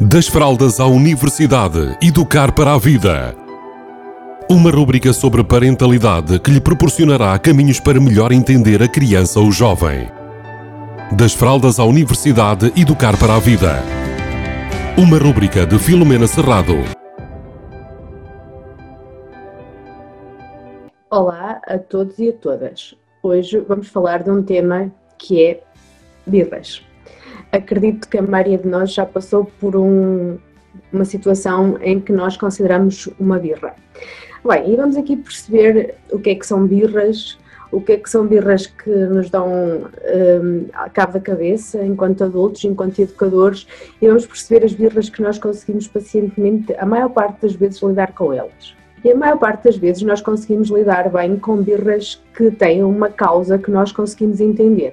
Das fraldas à universidade, educar para a vida. Uma rúbrica sobre parentalidade que lhe proporcionará caminhos para melhor entender a criança ou jovem. Das fraldas à universidade, educar para a vida. Uma rúbrica de Filomena Serrado. Olá a todos e a todas. Hoje vamos falar de um tema que é birras acredito que a maioria de nós já passou por um, uma situação em que nós consideramos uma birra. Bem, e vamos aqui perceber o que é que são birras, o que é que são birras que nos dão um, a cabo da cabeça enquanto adultos, enquanto educadores, e vamos perceber as birras que nós conseguimos pacientemente, a maior parte das vezes, lidar com elas. E a maior parte das vezes nós conseguimos lidar bem com birras que têm uma causa que nós conseguimos entender.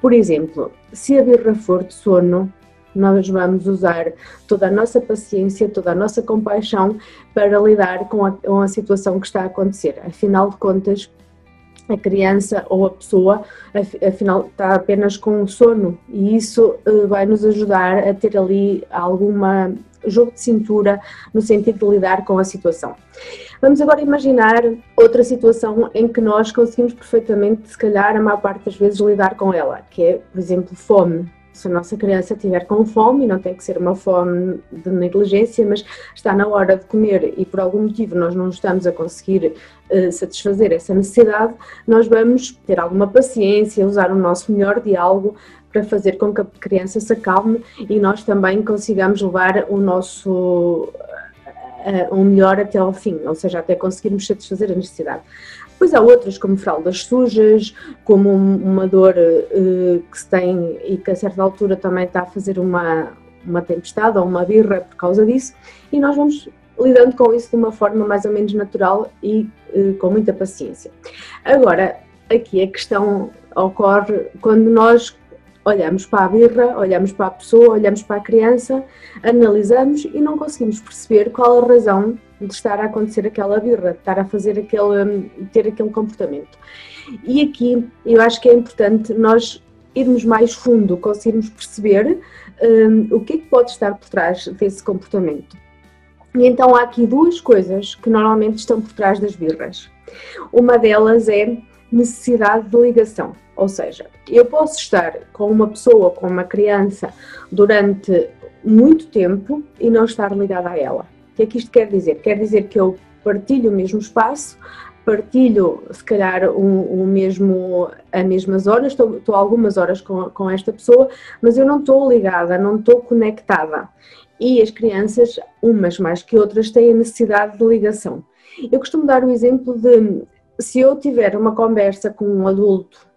Por exemplo, se a birra for de sono, nós vamos usar toda a nossa paciência, toda a nossa compaixão para lidar com a, com a situação que está a acontecer. Afinal de contas, a criança ou a pessoa, afinal, está apenas com sono e isso eh, vai nos ajudar a ter ali alguma jogo de cintura no sentido de lidar com a situação. Vamos agora imaginar outra situação em que nós conseguimos perfeitamente, se calhar, a maior parte das vezes lidar com ela, que é, por exemplo, fome. Se a nossa criança estiver com fome, não tem que ser uma fome de negligência, mas está na hora de comer e por algum motivo nós não estamos a conseguir uh, satisfazer essa necessidade, nós vamos ter alguma paciência, usar o nosso melhor diálogo para fazer com que a criança se acalme e nós também consigamos levar o nosso uh, um melhor até ao fim, ou seja, até conseguirmos satisfazer a necessidade. Depois há outras, como fraldas sujas, como uma dor uh, que se tem e que a certa altura também está a fazer uma, uma tempestade ou uma birra por causa disso, e nós vamos lidando com isso de uma forma mais ou menos natural e uh, com muita paciência. Agora, aqui a questão ocorre quando nós olhamos para a birra, olhamos para a pessoa, olhamos para a criança, analisamos e não conseguimos perceber qual a razão de estar a acontecer aquela birra, de estar a fazer aquele, ter aquele comportamento. E aqui eu acho que é importante nós irmos mais fundo, conseguirmos perceber um, o que é que pode estar por trás desse comportamento. E então há aqui duas coisas que normalmente estão por trás das birras. Uma delas é necessidade de ligação. Ou seja, eu posso estar com uma pessoa, com uma criança, durante muito tempo e não estar ligada a ela. O que é que isto quer dizer? Quer dizer que eu partilho o mesmo espaço, partilho se calhar o, o mesmo, as mesmas horas, estou, estou algumas horas com, com esta pessoa, mas eu não estou ligada, não estou conectada. E as crianças, umas mais que outras, têm a necessidade de ligação. Eu costumo dar o exemplo de se eu tiver uma conversa com um adulto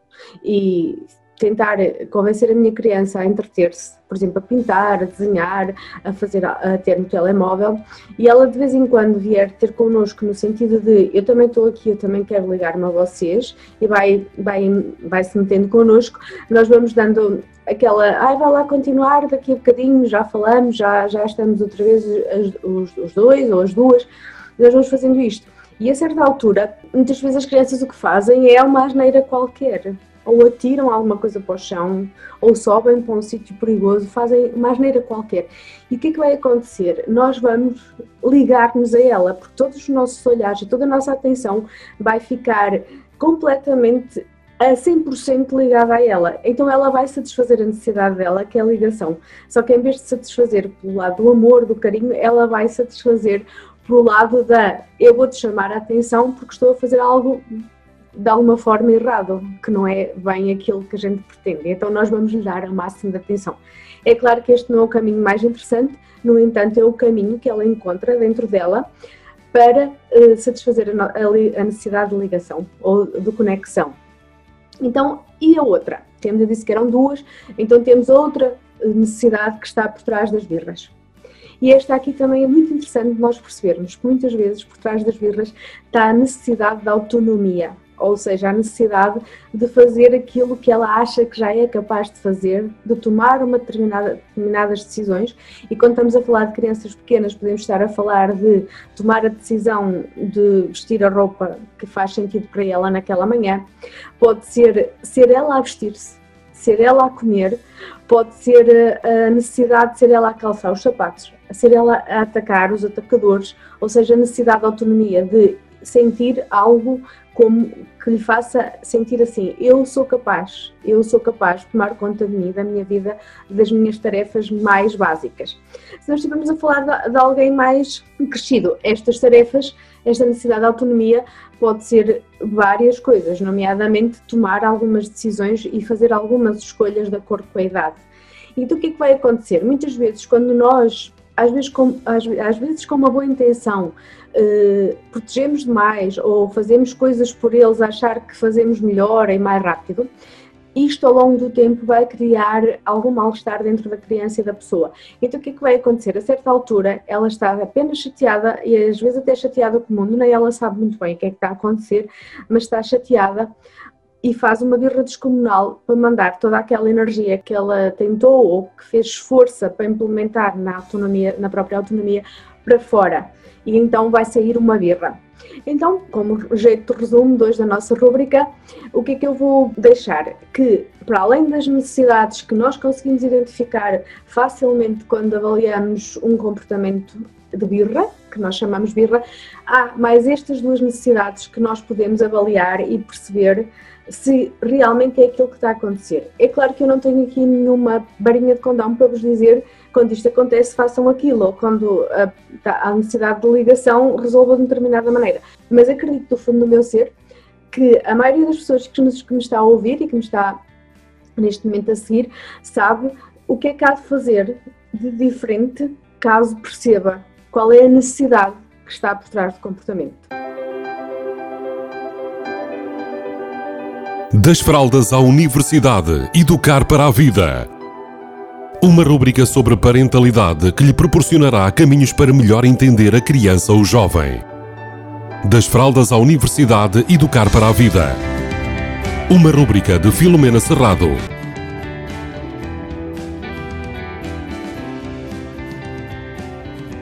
e tentar convencer a minha criança a entreter-se, por exemplo, a pintar, a desenhar, a fazer, a ter no telemóvel, e ela de vez em quando vier ter connosco no sentido de eu também estou aqui, eu também quero ligar-me a vocês, e vai, vai, vai se metendo connosco, nós vamos dando aquela, ai, vai lá continuar daqui a bocadinho, já falamos, já, já estamos outra vez os, os dois ou as duas, nós vamos fazendo isto. E a certa altura, muitas vezes as crianças o que fazem é uma asneira qualquer. Ou atiram alguma coisa para o chão, ou sobem para um sítio perigoso, fazem uma asneira qualquer. E o que é que vai acontecer? Nós vamos ligar-nos a ela, porque todos os nossos olhares e toda a nossa atenção vai ficar completamente a 100% ligada a ela. Então ela vai satisfazer a necessidade dela, que é a ligação. Só que em vez de satisfazer pelo lado do amor, do carinho, ela vai satisfazer pelo lado da eu vou te chamar a atenção porque estou a fazer algo de alguma forma errado, que não é bem aquilo que a gente pretende. Então nós vamos lhe dar o máximo de atenção. É claro que este não é o caminho mais interessante, no entanto é o caminho que ela encontra dentro dela para uh, satisfazer a, a, necessidade de ligação ou de conexão. Então, e a outra? Temos, eu disse que eram duas, então temos outra necessidade que está por trás das birras. E esta aqui também é muito interessante nós percebermos que muitas vezes por trás das birras está a necessidade da autonomia, ou seja, a necessidade de fazer aquilo que ela acha que já é capaz de fazer, de tomar uma determinada, determinadas decisões. E quando estamos a falar de crianças pequenas, podemos estar a falar de tomar a decisão de vestir a roupa que faz sentido para ela naquela manhã. Pode ser ser ela a vestir-se, ser ela a comer, pode ser a necessidade de ser ela a calçar os sapatos, a ser ela a atacar os atacadores, ou seja, a necessidade de autonomia, de sentir algo como que lhe faça sentir assim, eu sou capaz, eu sou capaz de tomar conta de mim, da minha vida, das minhas tarefas mais básicas. Se nós estivermos a falar de, alguém mais crescido, estas tarefas, esta necessidade de autonomia pode ser várias coisas, nomeadamente tomar algumas decisões e fazer algumas escolhas de acordo com a idade. Então o que é que vai acontecer? Muitas vezes quando nós às vezes com, às, às vezes com uma boa intenção, eh, protegemos demais ou fazemos coisas por eles achar que fazemos melhor e mais rápido, isto ao longo do tempo vai criar algum mal-estar dentro da criança e da pessoa. Então o que é que vai acontecer? A certa altura ela está apenas chateada e às vezes até chateada com o mundo, nem ela sabe muito bem o que é que está a acontecer, mas está chateada e faz uma birra descomunal para mandar toda aquela energia que ela tentou ou que fez força para implementar na autonomia, na própria autonomia, para fora. E então vai sair uma birra. Então, como jeito de resumo hoje da nossa rúbrica, o que é que eu vou deixar? Que, para além das necessidades que nós conseguimos identificar facilmente quando avaliamos um comportamento de birra, que nós chamamos birra, há mais estas duas necessidades que nós podemos avaliar e perceber se realmente é aquilo que está a acontecer. É claro que eu não tenho aqui nenhuma barinha de condão para vos dizer quando isto acontece, façam aquilo, ou quando há necessidade de ligação, resolvam de determinada maneira. Mas acredito do fundo do meu ser que a maioria das pessoas que, nos, que me está a ouvir e que me está neste momento a seguir sabe o que é que há de fazer de diferente caso perceba qual é a necessidade que está por trás do comportamento. Das fraldas à universidade, educar para a vida. Uma rúbrica sobre parentalidade que lhe proporcionará caminhos para melhor entender a criança ou jovem. Das fraldas à universidade, educar para a vida. Uma rúbrica de Filomena Serrado